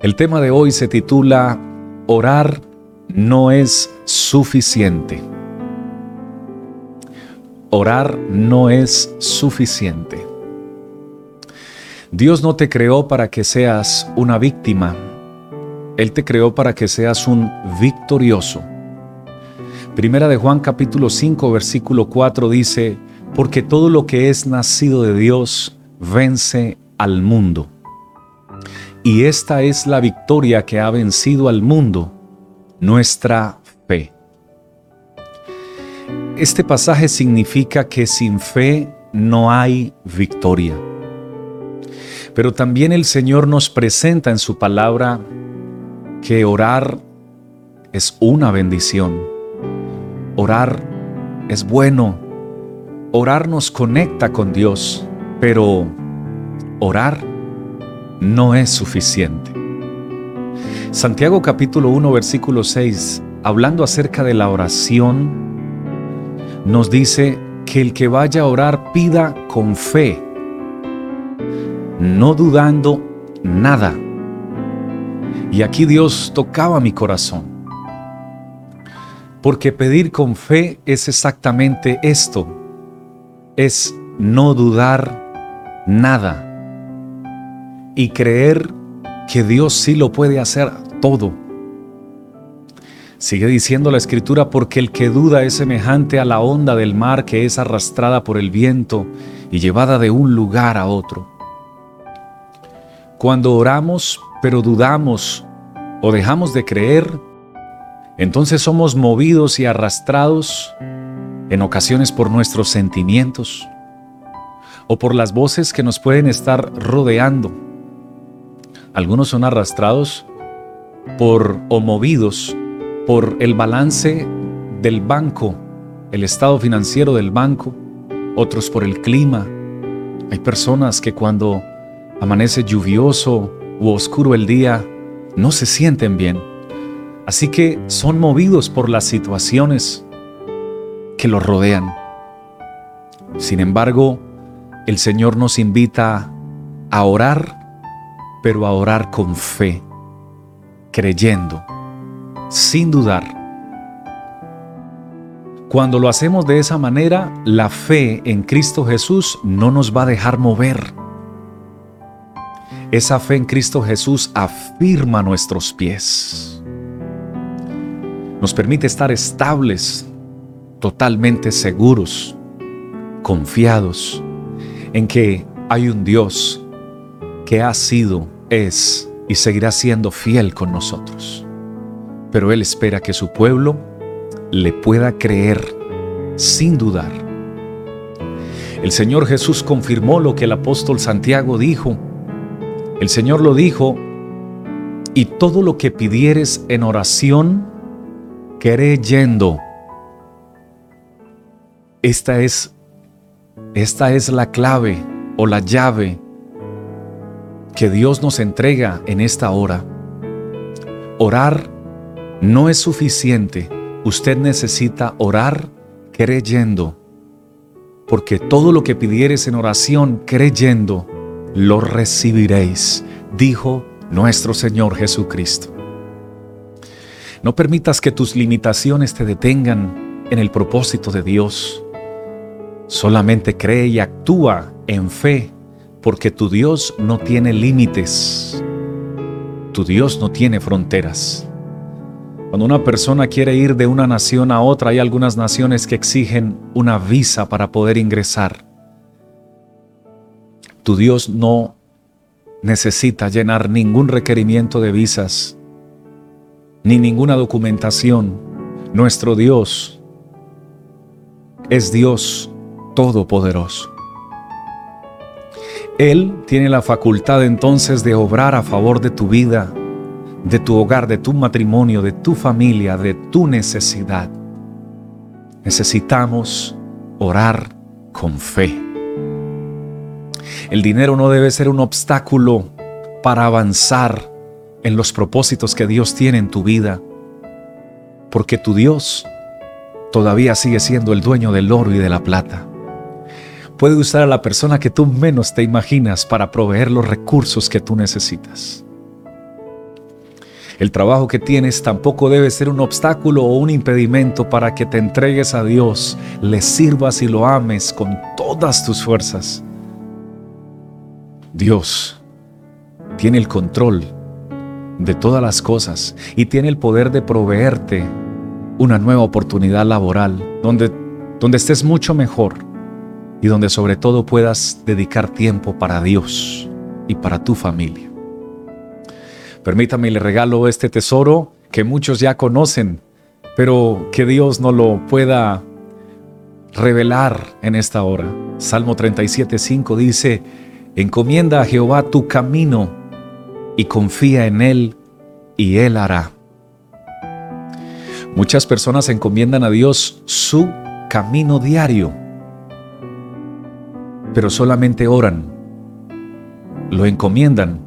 El tema de hoy se titula Orar no es suficiente. Orar no es suficiente. Dios no te creó para que seas una víctima. Él te creó para que seas un victorioso. Primera de Juan capítulo 5 versículo 4 dice, porque todo lo que es nacido de Dios vence al mundo. Y esta es la victoria que ha vencido al mundo, nuestra fe. Este pasaje significa que sin fe no hay victoria. Pero también el Señor nos presenta en su palabra que orar es una bendición. Orar es bueno. Orar nos conecta con Dios, pero orar no es suficiente. Santiago capítulo 1 versículo 6, hablando acerca de la oración, nos dice que el que vaya a orar pida con fe, no dudando nada. Y aquí Dios tocaba mi corazón. Porque pedir con fe es exactamente esto, es no dudar nada y creer que Dios sí lo puede hacer todo. Sigue diciendo la escritura, porque el que duda es semejante a la onda del mar que es arrastrada por el viento y llevada de un lugar a otro. Cuando oramos pero dudamos o dejamos de creer, entonces somos movidos y arrastrados en ocasiones por nuestros sentimientos o por las voces que nos pueden estar rodeando algunos son arrastrados por o movidos por el balance del banco, el estado financiero del banco, otros por el clima. Hay personas que cuando amanece lluvioso u oscuro el día, no se sienten bien. Así que son movidos por las situaciones que los rodean. Sin embargo, el Señor nos invita a orar pero a orar con fe, creyendo, sin dudar. Cuando lo hacemos de esa manera, la fe en Cristo Jesús no nos va a dejar mover. Esa fe en Cristo Jesús afirma nuestros pies. Nos permite estar estables, totalmente seguros, confiados en que hay un Dios que ha sido, es y seguirá siendo fiel con nosotros. Pero Él espera que su pueblo le pueda creer sin dudar. El Señor Jesús confirmó lo que el apóstol Santiago dijo. El Señor lo dijo, y todo lo que pidieres en oración, creyendo. Esta es, esta es la clave o la llave que Dios nos entrega en esta hora. Orar no es suficiente. Usted necesita orar creyendo, porque todo lo que pidieres en oración creyendo, lo recibiréis, dijo nuestro Señor Jesucristo. No permitas que tus limitaciones te detengan en el propósito de Dios. Solamente cree y actúa en fe porque tu Dios no tiene límites, tu Dios no tiene fronteras. Cuando una persona quiere ir de una nación a otra, hay algunas naciones que exigen una visa para poder ingresar. Tu Dios no necesita llenar ningún requerimiento de visas, ni ninguna documentación. Nuestro Dios es Dios todopoderoso. Él tiene la facultad entonces de obrar a favor de tu vida, de tu hogar, de tu matrimonio, de tu familia, de tu necesidad. Necesitamos orar con fe. El dinero no debe ser un obstáculo para avanzar en los propósitos que Dios tiene en tu vida, porque tu Dios todavía sigue siendo el dueño del oro y de la plata puede usar a la persona que tú menos te imaginas para proveer los recursos que tú necesitas. El trabajo que tienes tampoco debe ser un obstáculo o un impedimento para que te entregues a Dios, le sirvas y lo ames con todas tus fuerzas. Dios tiene el control de todas las cosas y tiene el poder de proveerte una nueva oportunidad laboral donde, donde estés mucho mejor y donde sobre todo puedas dedicar tiempo para Dios y para tu familia. Permítame, le regalo este tesoro que muchos ya conocen, pero que Dios no lo pueda revelar en esta hora. Salmo 37.5 dice, encomienda a Jehová tu camino y confía en Él y Él hará. Muchas personas encomiendan a Dios su camino diario, pero solamente oran, lo encomiendan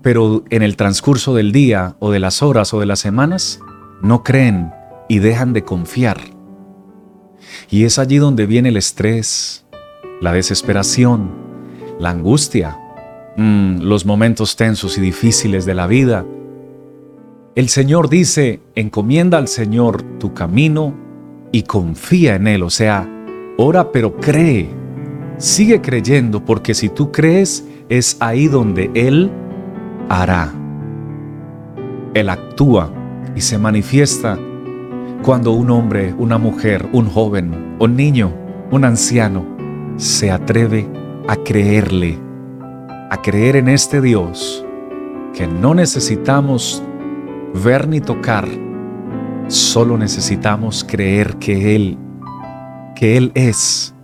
pero en el transcurso del día o de las horas o de las semanas no creen y dejan de confiar. Y es allí donde viene el estrés, la desesperación, la angustia, mm, los momentos tensos y difíciles de la vida. El Señor dice, encomienda al Señor tu camino y confía en Él, o sea, ora pero cree, sigue creyendo porque si tú crees es ahí donde Él hará. Él actúa y se manifiesta cuando un hombre, una mujer, un joven, un niño, un anciano se atreve a creerle, a creer en este Dios que no necesitamos ver ni tocar, solo necesitamos creer que Él, que Él es.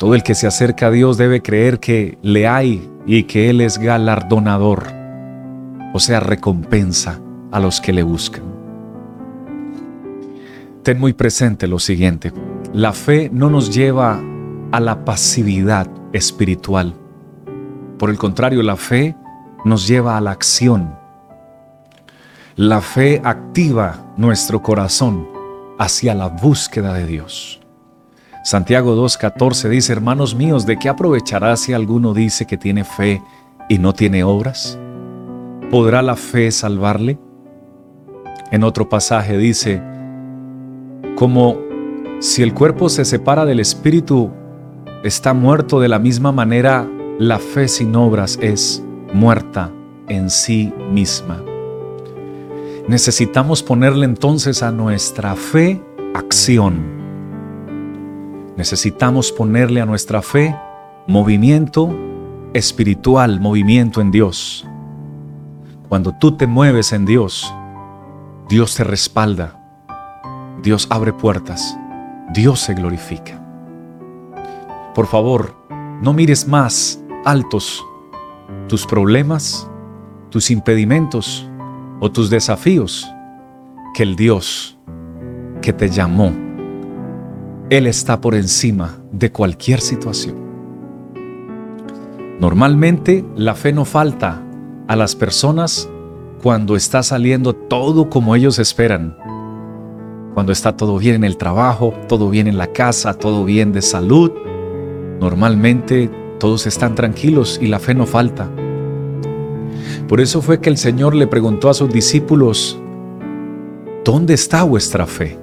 Todo el que se acerca a Dios debe creer que le hay y que Él es galardonador, o sea, recompensa a los que le buscan. Ten muy presente lo siguiente, la fe no nos lleva a la pasividad espiritual. Por el contrario, la fe nos lleva a la acción. La fe activa nuestro corazón hacia la búsqueda de Dios. Santiago 2.14 dice, hermanos míos, ¿de qué aprovechará si alguno dice que tiene fe y no tiene obras? ¿Podrá la fe salvarle? En otro pasaje dice, como si el cuerpo se separa del espíritu, está muerto de la misma manera, la fe sin obras es muerta en sí misma. Necesitamos ponerle entonces a nuestra fe acción Necesitamos ponerle a nuestra fe movimiento espiritual, movimiento en Dios. Cuando tú te mueves en Dios, Dios te respalda, Dios abre puertas, Dios se glorifica. Por favor, no mires más altos tus problemas, tus impedimentos o tus desafíos que el Dios que te llamó él está por encima de cualquier situación. Normalmente la fe no falta a las personas cuando está saliendo todo como ellos esperan. Cuando está todo bien en el trabajo, todo bien en la casa, todo bien de salud. Normalmente todos están tranquilos y la fe no falta. Por eso fue que el Señor le preguntó a sus discípulos, ¿dónde está vuestra fe?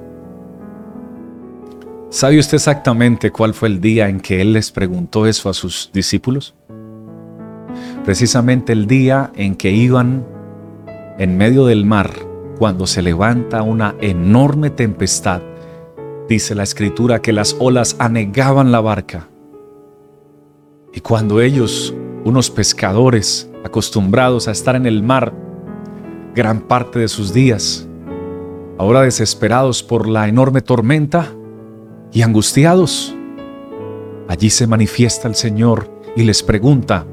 ¿Sabe usted exactamente cuál fue el día en que Él les preguntó eso a sus discípulos? Precisamente el día en que iban en medio del mar, cuando se levanta una enorme tempestad. Dice la escritura que las olas anegaban la barca. Y cuando ellos, unos pescadores acostumbrados a estar en el mar gran parte de sus días, ahora desesperados por la enorme tormenta, y angustiados. Allí se manifiesta el Señor y les pregunta,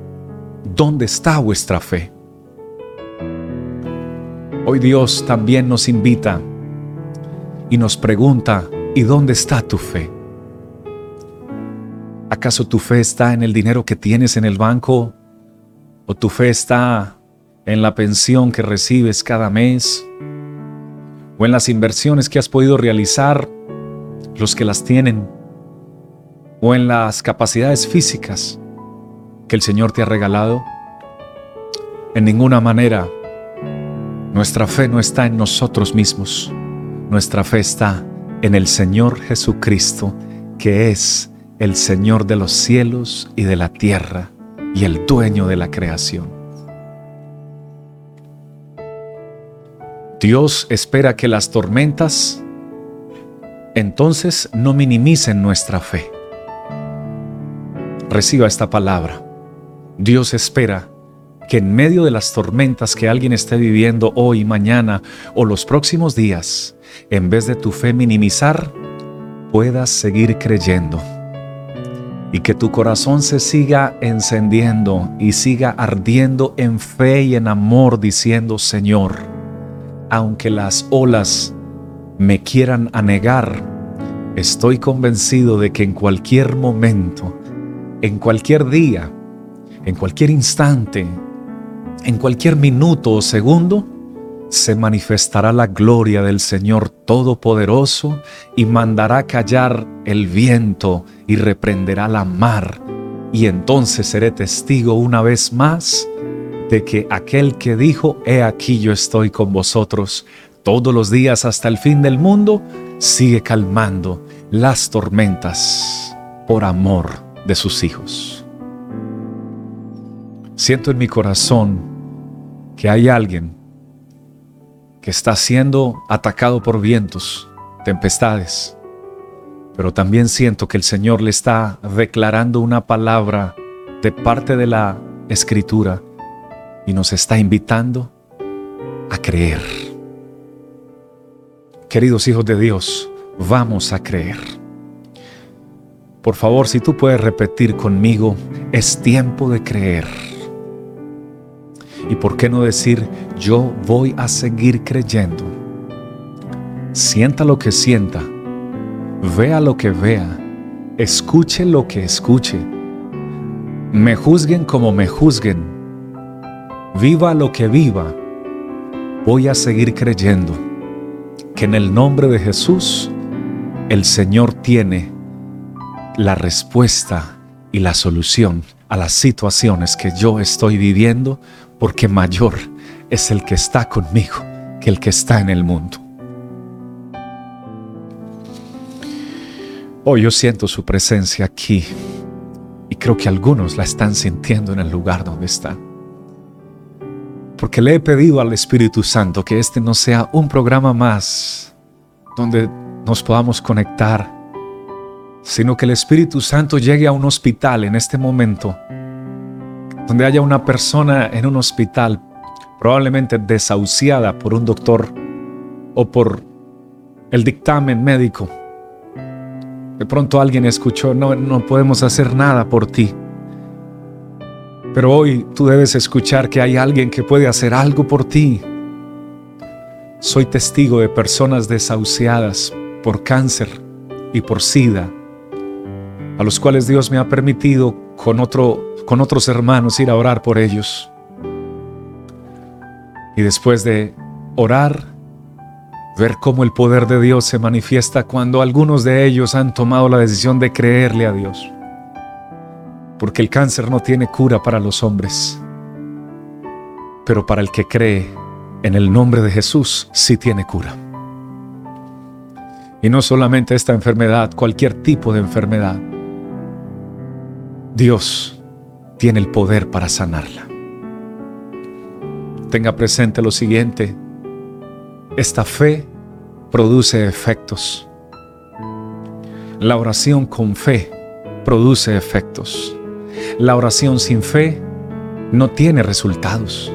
¿dónde está vuestra fe? Hoy Dios también nos invita y nos pregunta, ¿y dónde está tu fe? ¿Acaso tu fe está en el dinero que tienes en el banco? ¿O tu fe está en la pensión que recibes cada mes? ¿O en las inversiones que has podido realizar los que las tienen, o en las capacidades físicas que el Señor te ha regalado, en ninguna manera Nuestra fe no está en nosotros mismos, nuestra fe está en el Señor Jesucristo, que es el Señor de los cielos y de la tierra y el dueño de la creación. Dios espera que las tormentas entonces no minimicen nuestra fe. Reciba esta palabra. Dios espera que en medio de las tormentas que alguien esté viviendo hoy, mañana o los próximos días, en vez de tu fe minimizar, puedas seguir creyendo y que tu corazón se siga encendiendo y siga ardiendo en fe y en amor diciendo, Señor, aunque las olas me quieran anegar, estoy convencido de que en cualquier momento, en cualquier día, en cualquier instante, en cualquier minuto o segundo, se manifestará la gloria del Señor Todopoderoso y mandará callar el viento y reprenderá la mar. Y entonces seré testigo una vez más de que aquel que dijo, He aquí yo estoy con vosotros todos los días hasta el fin del mundo, sigue calmando las tormentas por amor de sus hijos. Siento en mi corazón que hay alguien que está siendo atacado por vientos, tempestades, pero también siento que el Señor le está declarando una palabra de parte de la escritura y nos está invitando a creer. Queridos hijos de Dios, vamos a creer. Por favor, si tú puedes repetir conmigo, es tiempo de creer. ¿Y por qué no decir, yo voy a seguir creyendo? Sienta lo que sienta, vea lo que vea, escuche lo que escuche, me juzguen como me juzguen, viva lo que viva, voy a seguir creyendo que en el nombre de Jesús el Señor tiene la respuesta y la solución a las situaciones que yo estoy viviendo porque mayor es el que está conmigo que el que está en el mundo. Hoy yo siento su presencia aquí y creo que algunos la están sintiendo en el lugar donde están. Porque le he pedido al Espíritu Santo que este no sea un programa más donde nos podamos conectar, sino que el Espíritu Santo llegue a un hospital en este momento donde haya una persona en un hospital, probablemente desahuciada por un doctor o por el dictamen médico. De pronto alguien escuchó, no, no podemos hacer nada por ti. Pero hoy tú debes escuchar que hay alguien que puede hacer algo por ti. Soy testigo de personas desahuciadas por cáncer y por sida, a los cuales Dios me ha permitido con otro con otros hermanos, ir a orar por ellos. Y después de orar, ver cómo el poder de Dios se manifiesta cuando algunos de ellos han tomado la decisión de creerle a Dios. Porque el cáncer no tiene cura para los hombres, pero para el que cree en el nombre de Jesús sí tiene cura. Y no solamente esta enfermedad, cualquier tipo de enfermedad. Dios tiene el poder para sanarla. Tenga presente lo siguiente, esta fe produce efectos. La oración con fe produce efectos. La oración sin fe no tiene resultados.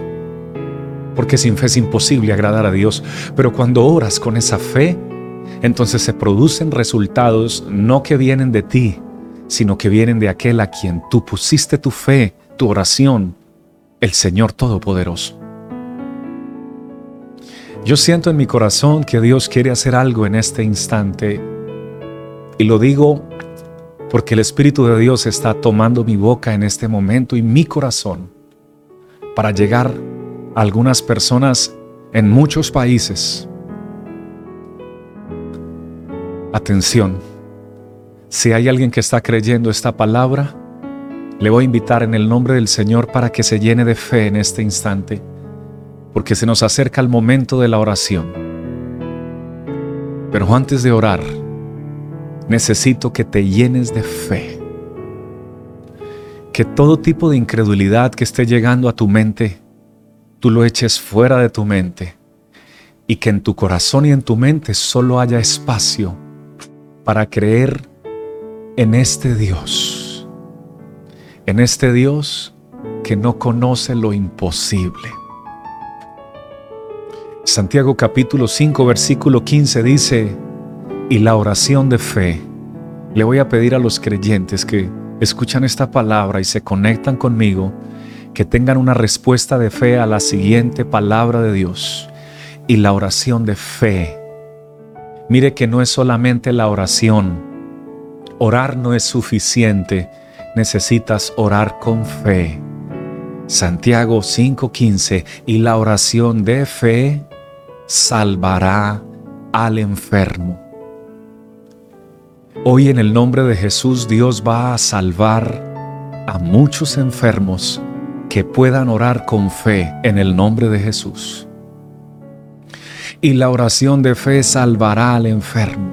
Porque sin fe es imposible agradar a Dios. Pero cuando oras con esa fe, entonces se producen resultados no que vienen de ti, sino que vienen de aquel a quien tú pusiste tu fe, tu oración, el Señor Todopoderoso. Yo siento en mi corazón que Dios quiere hacer algo en este instante y lo digo porque el Espíritu de Dios está tomando mi boca en este momento y mi corazón para llegar a algunas personas en muchos países. Atención, si hay alguien que está creyendo esta palabra, le voy a invitar en el nombre del Señor para que se llene de fe en este instante porque se nos acerca el momento de la oración. Pero antes de orar, necesito que te llenes de fe. Que todo tipo de incredulidad que esté llegando a tu mente, tú lo eches fuera de tu mente y que en tu corazón y en tu mente solo haya espacio para creer en este Dios, en este Dios que no conoce lo imposible. Santiago capítulo 5 versículo 15 dice, y la oración de fe, le voy a pedir a los creyentes que escuchan esta palabra y se conectan conmigo, que tengan una respuesta de fe a la siguiente palabra de Dios. Y la oración de fe. Mire que no es solamente la oración. Orar no es suficiente. Necesitas orar con fe. Santiago 5:15 y la oración de fe salvará al enfermo. Hoy en el nombre de Jesús Dios va a salvar a muchos enfermos que puedan orar con fe en el nombre de Jesús. Y la oración de fe salvará al enfermo.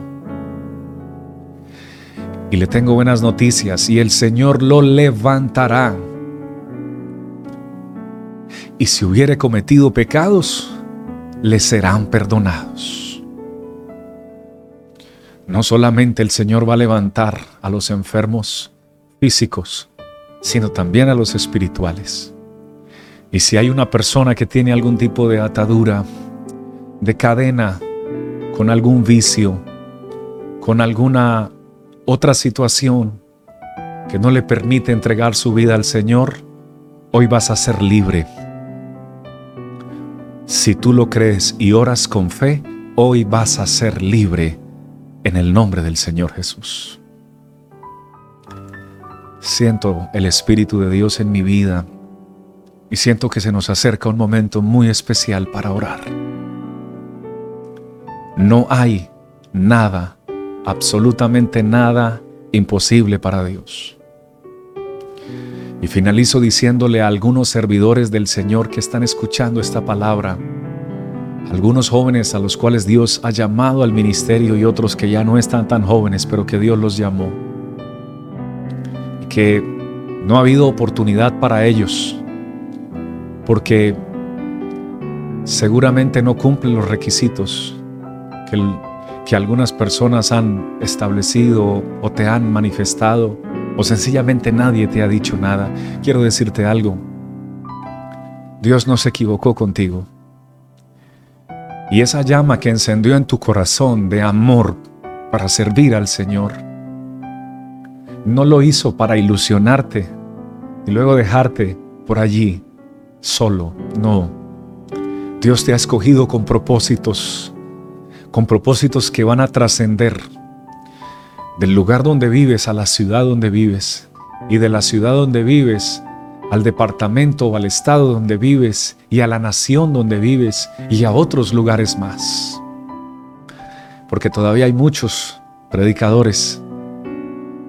Y le tengo buenas noticias y el Señor lo levantará. Y si hubiere cometido pecados, le serán perdonados. No solamente el Señor va a levantar a los enfermos físicos, sino también a los espirituales. Y si hay una persona que tiene algún tipo de atadura, de cadena, con algún vicio, con alguna otra situación que no le permite entregar su vida al Señor, hoy vas a ser libre si tú lo crees y oras con fe, hoy vas a ser libre en el nombre del Señor Jesús. Siento el Espíritu de Dios en mi vida y siento que se nos acerca un momento muy especial para orar. No hay nada, absolutamente nada imposible para Dios. Y finalizo diciéndole a algunos servidores del Señor que están escuchando esta palabra, algunos jóvenes a los cuales Dios ha llamado al ministerio y otros que ya no están tan jóvenes, pero que Dios los llamó, que no ha habido oportunidad para ellos, porque seguramente no cumplen los requisitos que, que algunas personas han establecido o te han manifestado o sencillamente nadie te ha dicho nada, quiero decirte algo. Dios no se equivocó contigo. Y esa llama que encendió en tu corazón de amor para servir al Señor, no lo hizo para ilusionarte y luego dejarte por allí solo. No. Dios te ha escogido con propósitos, con propósitos que van a trascender del lugar donde vives a la ciudad donde vives y de la ciudad donde vives al departamento o al estado donde vives y a la nación donde vives y a otros lugares más. Porque todavía hay muchos predicadores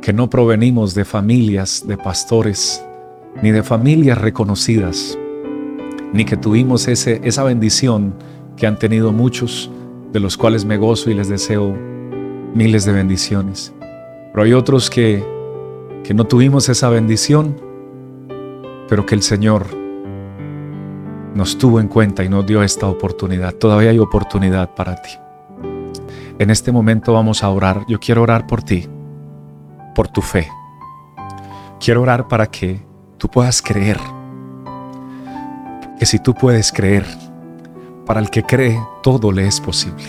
que no provenimos de familias de pastores ni de familias reconocidas, ni que tuvimos esa bendición que han tenido muchos, de los cuales me gozo y les deseo miles de bendiciones. Pero hay otros que, que no tuvimos esa bendición, pero que el Señor nos tuvo en cuenta y nos dio esta oportunidad. Todavía hay oportunidad para ti. En este momento vamos a orar. Yo quiero orar por ti, por tu fe. Quiero orar para que tú puedas creer. Que si tú puedes creer, para el que cree, todo le es posible.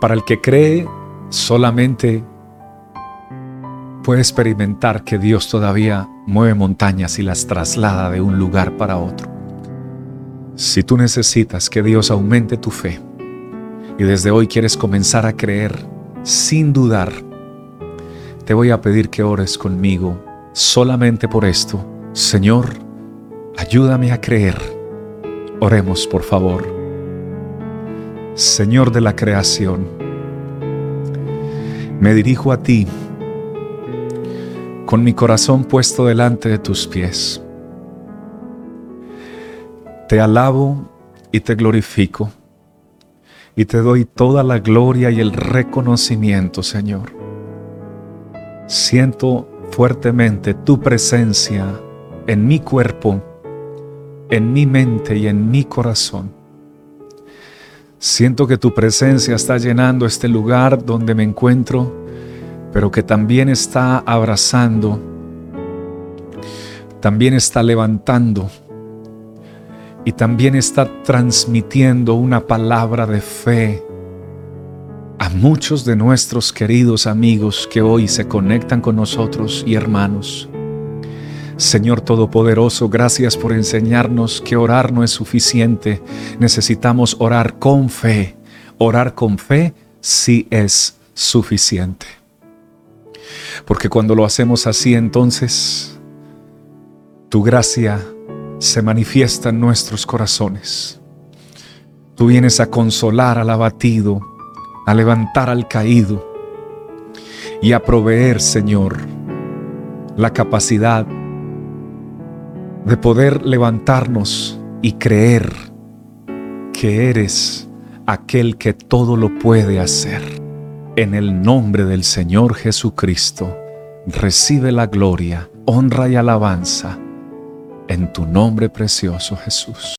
Para el que cree, solamente puede experimentar que Dios todavía mueve montañas y las traslada de un lugar para otro. Si tú necesitas que Dios aumente tu fe y desde hoy quieres comenzar a creer sin dudar, te voy a pedir que ores conmigo solamente por esto. Señor, ayúdame a creer. Oremos, por favor. Señor de la creación, me dirijo a ti con mi corazón puesto delante de tus pies. Te alabo y te glorifico y te doy toda la gloria y el reconocimiento, Señor. Siento fuertemente tu presencia en mi cuerpo, en mi mente y en mi corazón. Siento que tu presencia está llenando este lugar donde me encuentro, pero que también está abrazando, también está levantando y también está transmitiendo una palabra de fe a muchos de nuestros queridos amigos que hoy se conectan con nosotros y hermanos. Señor Todopoderoso, gracias por enseñarnos que orar no es suficiente. Necesitamos orar con fe. Orar con fe sí es suficiente. Porque cuando lo hacemos así, entonces tu gracia se manifiesta en nuestros corazones. Tú vienes a consolar al abatido, a levantar al caído y a proveer, Señor, la capacidad de poder levantarnos y creer que eres aquel que todo lo puede hacer. En el nombre del Señor Jesucristo, recibe la gloria, honra y alabanza en tu nombre precioso Jesús.